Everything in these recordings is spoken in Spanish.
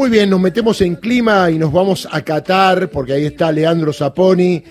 Muy bien, nos metemos en clima y nos vamos a Qatar, porque ahí está Leandro Zaponi,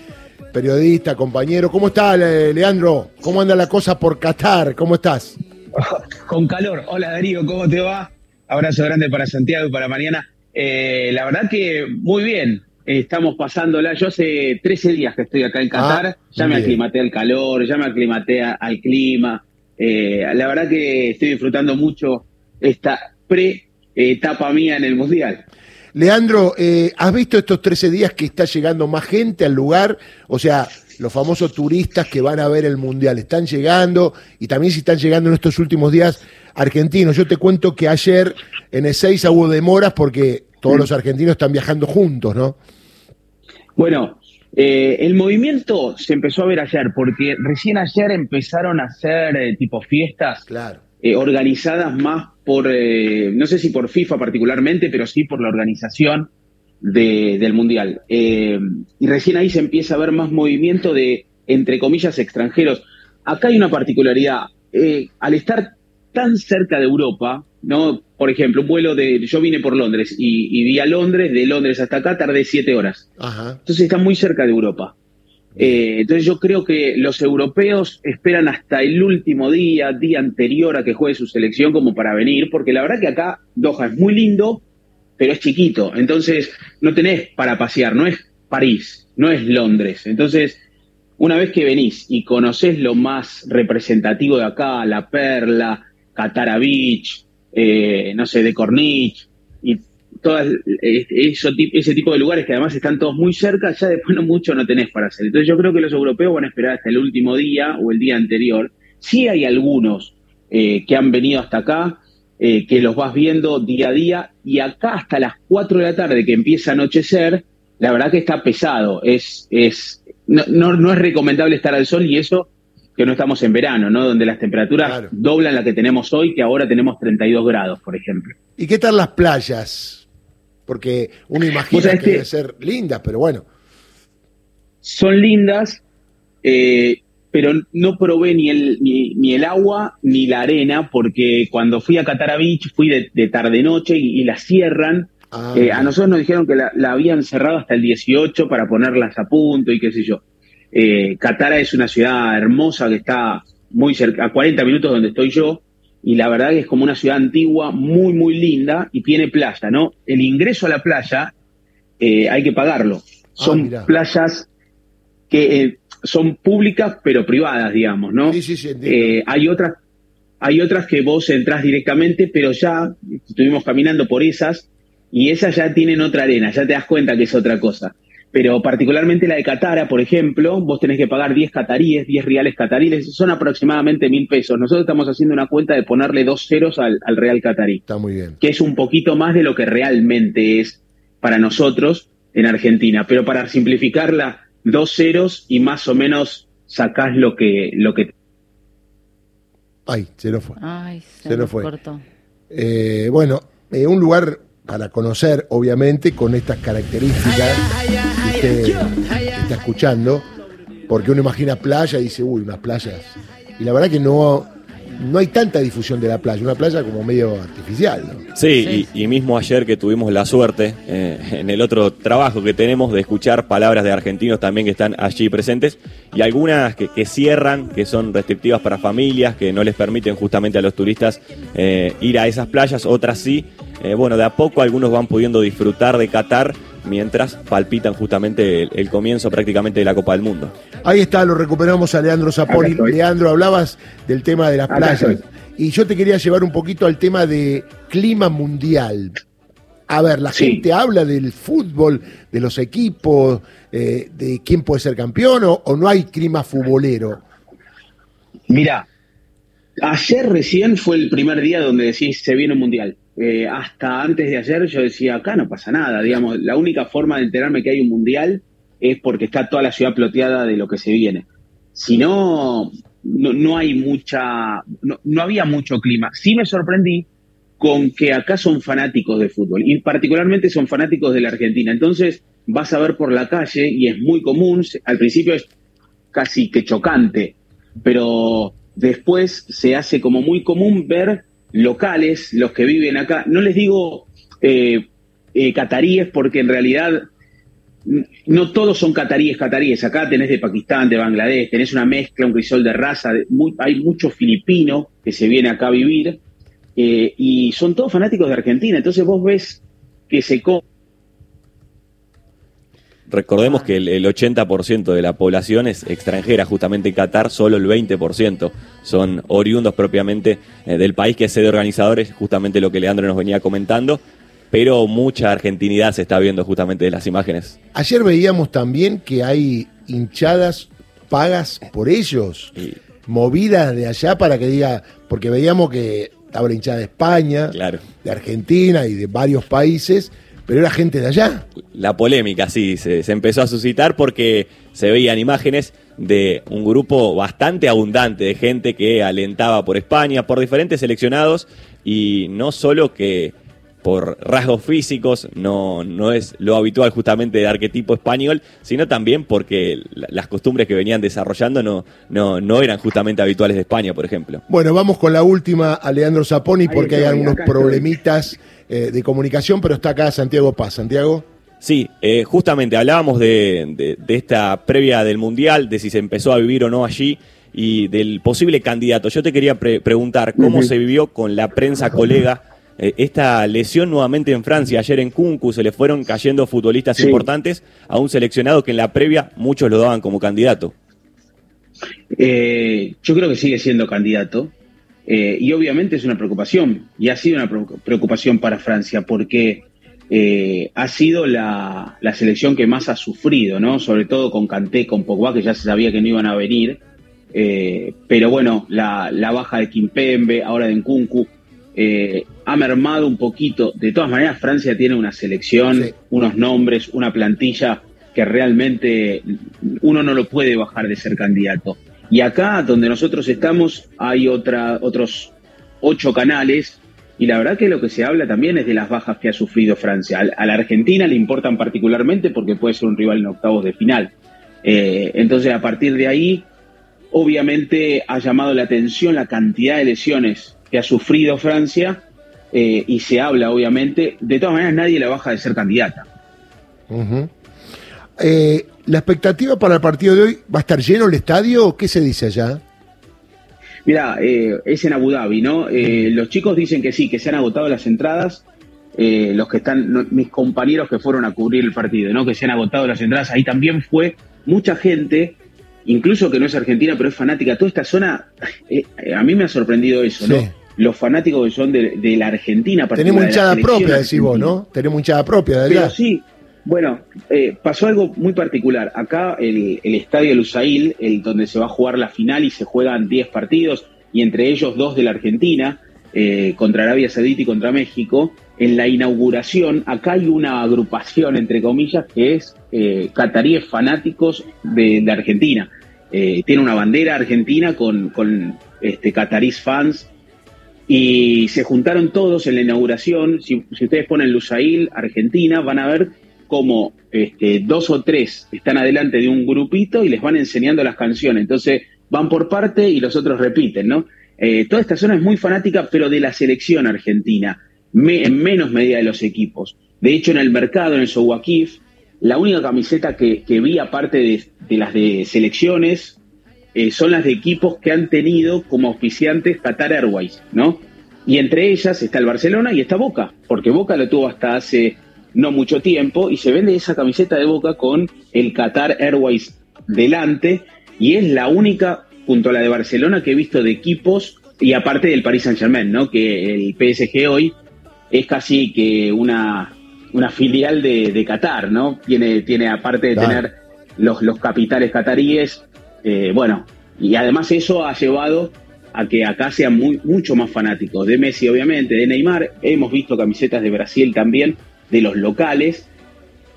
periodista, compañero. ¿Cómo está, Leandro? ¿Cómo anda la cosa por Qatar? ¿Cómo estás? Con calor. Hola, Darío, ¿cómo te va? Abrazo grande para Santiago y para mañana. Eh, la verdad que muy bien. Estamos pasándola. Yo hace 13 días que estoy acá en Qatar. Ah, ya me aclimaté al calor, ya me aclimaté al clima. Eh, la verdad que estoy disfrutando mucho esta pre etapa mía en el Mundial. Leandro, eh, ¿has visto estos 13 días que está llegando más gente al lugar? O sea, los famosos turistas que van a ver el Mundial, ¿están llegando? Y también si están llegando en estos últimos días argentinos. Yo te cuento que ayer en Ezeiza hubo demoras porque todos los argentinos están viajando juntos, ¿no? Bueno, eh, el movimiento se empezó a ver ayer porque recién ayer empezaron a hacer eh, tipo fiestas claro. Organizadas más por, eh, no sé si por FIFA particularmente, pero sí por la organización del Mundial. Eh, y recién ahí se empieza a ver más movimiento de, entre comillas, extranjeros. Acá hay una particularidad. Eh, al estar tan cerca de Europa, ¿no? Por ejemplo, un vuelo de. Yo vine por Londres y, vi a Londres, de Londres hasta acá tardé siete horas. Entonces está muy cerca de Europa. Eh, entonces yo creo que los europeos esperan hasta el último día, día anterior a que juegue su selección como para venir, porque la verdad que acá Doha es muy lindo, pero es chiquito, entonces no tenés para pasear, no es París, no es Londres. Entonces, una vez que venís y conocés lo más representativo de acá, la Perla, Catara Beach, eh, no sé, de Corniche, y todas ese tipo de lugares que además están todos muy cerca, ya después no mucho no tenés para hacer. Entonces yo creo que los europeos van a esperar hasta el último día o el día anterior. Sí hay algunos eh, que han venido hasta acá, eh, que los vas viendo día a día, y acá hasta las 4 de la tarde que empieza a anochecer, la verdad que está pesado. Es, es, no, no, es recomendable estar al sol y eso que no estamos en verano, ¿no? Donde las temperaturas doblan la que tenemos hoy, que ahora tenemos 32 grados, por ejemplo. ¿Y qué tal las playas? Porque uno imagina que deben ser lindas, pero bueno. Son lindas, eh, pero no probé ni el, ni, el agua ni la arena, porque cuando fui a Catara Beach fui de, tarde-noche y, la cierran. Ah, eh, a nosotros nos dijeron que la, habían cerrado hasta el 18 para ponerlas a punto y qué sé yo. Eh, Catara es una ciudad hermosa que está muy cerca, a 40 minutos donde estoy yo, y la verdad que es como una ciudad antigua muy, muy linda y tiene playa, ¿no? El ingreso a la playa eh, hay que pagarlo. Ah, son playas que eh, son públicas pero privadas, digamos, ¿no? Sí, sí, sí, eh, hay otras hay otras que vos entrás directamente, pero ya estuvimos caminando por esas y esas ya tienen otra arena, ya te das cuenta que es otra cosa pero particularmente la de Catara, por ejemplo, vos tenés que pagar 10 cataríes, 10 reales cataríes, son aproximadamente mil pesos. Nosotros estamos haciendo una cuenta de ponerle dos ceros al, real catarí. Está muy bien. Que es un poquito más de lo que realmente es para nosotros en Argentina. Pero para simplificarla, dos ceros y más o menos sacás lo que... Lo que... Ay, se lo fue. Ay, se, lo fue. Eh, bueno, eh, un lugar para conocer, obviamente, con estas características está escuchando, porque uno imagina playa y dice, uy, unas playas. Y la verdad que no, no hay tanta difusión de la playa, una playa como medio artificial. Sí, Y, mismo ayer que tuvimos la suerte eh, en el otro trabajo que tenemos de escuchar palabras de argentinos también que están allí presentes y algunas que, cierran, que son restrictivas para familias, que no les permiten justamente a los turistas eh, ir a esas playas, otras sí. Eh, bueno, de a poco algunos van pudiendo disfrutar de Qatar mientras palpitan justamente el, comienzo prácticamente de la Copa del Mundo. Ahí está, lo recuperamos a Leandro Zaponi. Leandro, hablabas del tema de las playas. Y yo te quería llevar un poquito al tema de clima mundial. A ver, la gente habla del fútbol, de los equipos, eh, de quién puede ser campeón o, o no hay clima futbolero. Mira, ayer recién fue el primer día donde decís se viene un mundial. Eh, hasta antes de ayer yo decía, acá no pasa nada, digamos, la única forma de enterarme que hay un mundial es porque está toda la ciudad ploteada de lo que se viene. Si no, no, hay mucha, no, había mucho clima. Sí me sorprendí con que acá son fanáticos de fútbol y particularmente son fanáticos de la Argentina. Entonces vas a ver por la calle y es muy común, al principio es casi que chocante, pero después se hace como muy común ver locales, los que viven acá, no les digo eh, eh, cataríes porque en realidad no todos son cataríes cataríes. Acá tenés de Pakistán, de Bangladesh, tenés una mezcla, un crisol de raza. hay mucho filipino que se viene acá a vivir eh, y son todos fanáticos de Argentina. Entonces vos ves que se Recordemos que el, 80% de la población es extranjera, justamente en Qatar solo el 20% son oriundos propiamente eh, del país que es sede organizadores, justamente lo que Leandro nos venía comentando, pero mucha argentinidad se está viendo justamente de las imágenes. Ayer veíamos también que hay hinchadas pagas por ellos, movidas de allá para que diga, porque veíamos que estaba la hinchada de España, de Argentina y de varios países pero era gente de allá. La polémica, sí, se, empezó a suscitar porque se veían imágenes de un grupo bastante abundante de gente que alentaba por España, por diferentes seleccionados, y no solo que por rasgos físicos, no, no es lo habitual justamente de arquetipo español, sino también porque las costumbres que venían desarrollando no, no, no eran justamente habituales de España, por ejemplo. Bueno, vamos con la última, a Leandro Zaponi, porque hay algunos problemitas eh, de comunicación, pero está acá Santiago Paz. Santiago. Sí, eh, justamente hablábamos de, esta previa del Mundial, de si se empezó a vivir o no allí y del posible candidato. Yo te quería preguntar cómo se vivió con la prensa colega eh, esta lesión nuevamente en Francia. Ayer en Kunku se le fueron cayendo futbolistas importantes a un seleccionado que en la previa muchos lo daban como candidato. yo creo que sigue siendo candidato. Eh, y obviamente es una preocupación, y ha sido una preocupación para Francia, porque eh, ha sido la, selección que más ha sufrido, ¿no? Sobre todo con Kanté, con Pogba, que ya se sabía que no iban a venir. Eh, pero bueno, la, baja de Kimpembe, ahora de Nkunku, ha mermado un poquito. De todas maneras, Francia tiene una selección, unos nombres, una plantilla que realmente uno no lo puede bajar de ser candidato. Y acá, donde nosotros estamos, hay otra, otros ocho canales. Y la verdad que lo que se habla también es de las bajas que ha sufrido Francia. A la Argentina le importan particularmente porque puede ser un rival en octavos de final. Eh, entonces, a partir de ahí, obviamente ha llamado la atención la cantidad de lesiones que ha sufrido Francia eh, y se habla, obviamente, de todas maneras nadie la baja de ser candidata. ¿La expectativa para el partido de hoy va a estar lleno el estadio? ¿Qué se dice allá? Mira, eh, es en Abu Dhabi, ¿no? Eh, los chicos dicen que sí, que se han agotado las entradas. Eh, los que están, mis compañeros que fueron a cubrir el partido, ¿no? Que se han agotado las entradas. Ahí también fue mucha gente, incluso que no es argentina, pero es fanática. Toda esta zona, a mí me ha sorprendido eso, ¿no? Los fanáticos que son de, la Argentina. Tenemos hinchada propia, decís vos, ¿no? Tenemos hinchada propia de allá. Pero sí, bueno, eh, pasó algo muy particular. Acá el, estadio Lusail, el donde se va a jugar la final y se juegan 10 partidos, y entre ellos dos de la Argentina, eh, contra Arabia Saudita y contra México, en la inauguración, acá hay una agrupación, entre comillas, que es eh, cataríes fanáticos de, Argentina. Eh, tiene una bandera argentina con, con este, catarís fans y se juntaron todos en la inauguración. Si, ustedes ponen Lusail, Argentina, van a ver como este, dos o tres están adelante de un grupito y les van enseñando las canciones. Entonces van por parte y los otros repiten, ¿no? Eh, toda esta zona es muy fanática, pero de la selección argentina, en menos medida de los equipos. De hecho, en el mercado, en el Sowakif, la única camiseta que, vi, aparte de, las de selecciones, eh, son las de equipos que han tenido como auspiciantes Qatar Airways, ¿no? Y entre ellas está el Barcelona y está Boca, porque Boca lo tuvo hasta hace no mucho tiempo y se vende esa camiseta de Boca con el Qatar Airways delante y es la única junto a la de Barcelona que he visto de equipos y aparte del Paris Saint Germain, ¿no? Que el PSG hoy es casi que una, una filial de, Qatar, ¿no? Tiene, tiene aparte de tener los, los capitales cataríes, eh, bueno, y además eso ha llevado a que acá sean muy, mucho más fanáticos de Messi, obviamente, de Neymar. Hemos visto camisetas de Brasil también, de los locales.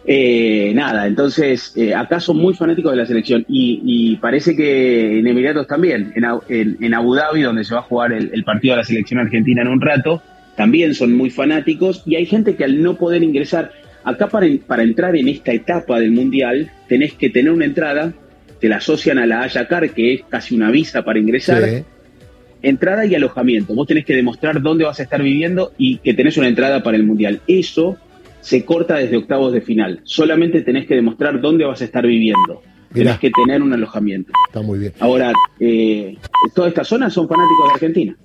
Eh, nada, entonces eh, acá son muy fanáticos de la selección y, parece que en Emiratos también, en, en, Abu Dhabi, donde se va a jugar el, partido de la selección argentina en un rato, también son muy fanáticos y hay gente que al no poder ingresar, acá para, para entrar en esta etapa del Mundial tenés que tener una entrada, te la asocian a la Ayacar, que es casi una visa para ingresar. Entrada y alojamiento. Vos tenés que demostrar dónde vas a estar viviendo y que tenés una entrada para el Mundial. Eso se corta desde octavos de final. Solamente tenés que demostrar dónde vas a estar viviendo. Tenés que tener un alojamiento. Está muy bien. Ahora, eh, todas estas zonas son fanáticos de Argentina.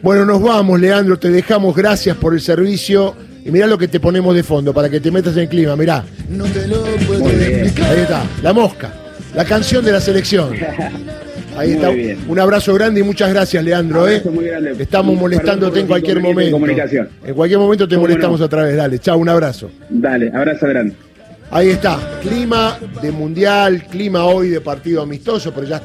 Bueno, nos vamos, Leandro. Te dejamos. Gracias por el servicio. Y mirá lo que te ponemos de fondo para que te metas en clima. Mirá. No te lo Ahí está. La mosca. La canción de la selección. Ahí está. Un abrazo grande y muchas gracias, Leandro. ¿eh? Estamos molestándote en cualquier momento. En cualquier momento te molestamos otra vez. Dale, chao, un abrazo. Dale, abrazo grande. Ahí está, clima de mundial, clima hoy de partido amistoso, pero ya